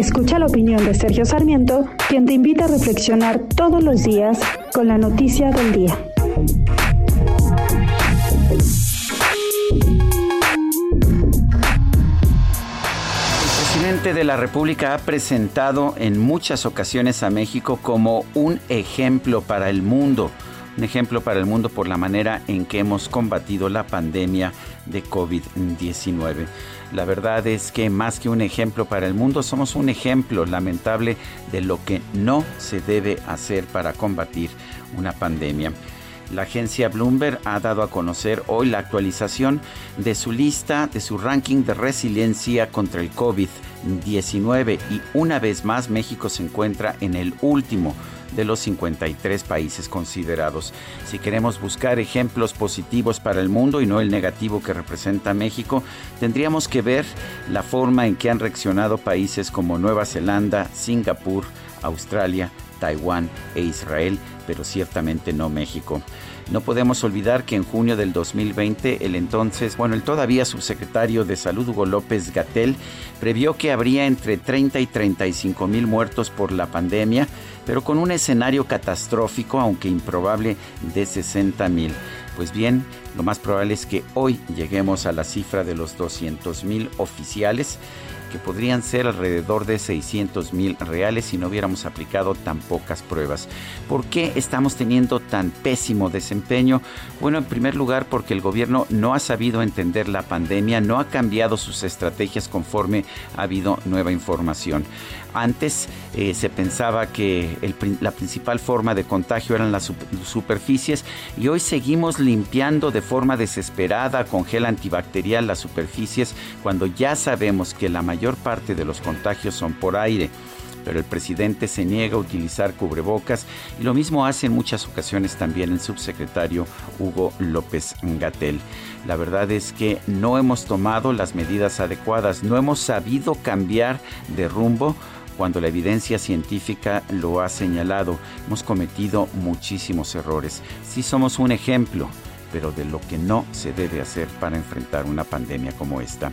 Escucha la opinión de Sergio Sarmiento, quien te invita a reflexionar todos los días con la noticia del día. El presidente de la República ha presentado en muchas ocasiones a México como un ejemplo para el mundo, un ejemplo para el mundo por la manera en que hemos combatido la pandemia de COVID-19. La verdad es que más que un ejemplo para el mundo, somos un ejemplo lamentable de lo que no se debe hacer para combatir una pandemia. La agencia Bloomberg ha dado a conocer hoy la actualización de su lista, de su ranking de resiliencia contra el COVID-19 y una vez más México se encuentra en el último de los 53 países considerados. Si queremos buscar ejemplos positivos para el mundo y no el negativo que representa México, tendríamos que ver la forma en que han reaccionado países como Nueva Zelanda, Singapur, Australia, Taiwán e Israel, pero ciertamente no México. No podemos olvidar que en junio del 2020 el entonces, bueno, el todavía subsecretario de Salud Hugo López Gatel previó que habría entre 30 y 35 mil muertos por la pandemia, pero con un escenario catastrófico, aunque improbable, de 60 mil. Pues bien, lo más probable es que hoy lleguemos a la cifra de los 200 mil oficiales que podrían ser alrededor de 600 mil reales si no hubiéramos aplicado tan pocas pruebas. ¿Por qué estamos teniendo tan pésimo desempeño? Bueno, en primer lugar porque el gobierno no ha sabido entender la pandemia, no ha cambiado sus estrategias conforme ha habido nueva información. Antes eh, se pensaba que la principal forma de contagio eran las superficies y hoy seguimos limpiando de forma desesperada con gel antibacterial las superficies cuando ya sabemos que la mayor parte de los contagios son por aire pero el presidente se niega a utilizar cubrebocas y lo mismo hace en muchas ocasiones también el subsecretario Hugo López Gatel. La verdad es que no hemos tomado las medidas adecuadas, no hemos sabido cambiar de rumbo cuando la evidencia científica lo ha señalado. Hemos cometido muchísimos errores. Sí somos un ejemplo, pero de lo que no se debe hacer para enfrentar una pandemia como esta.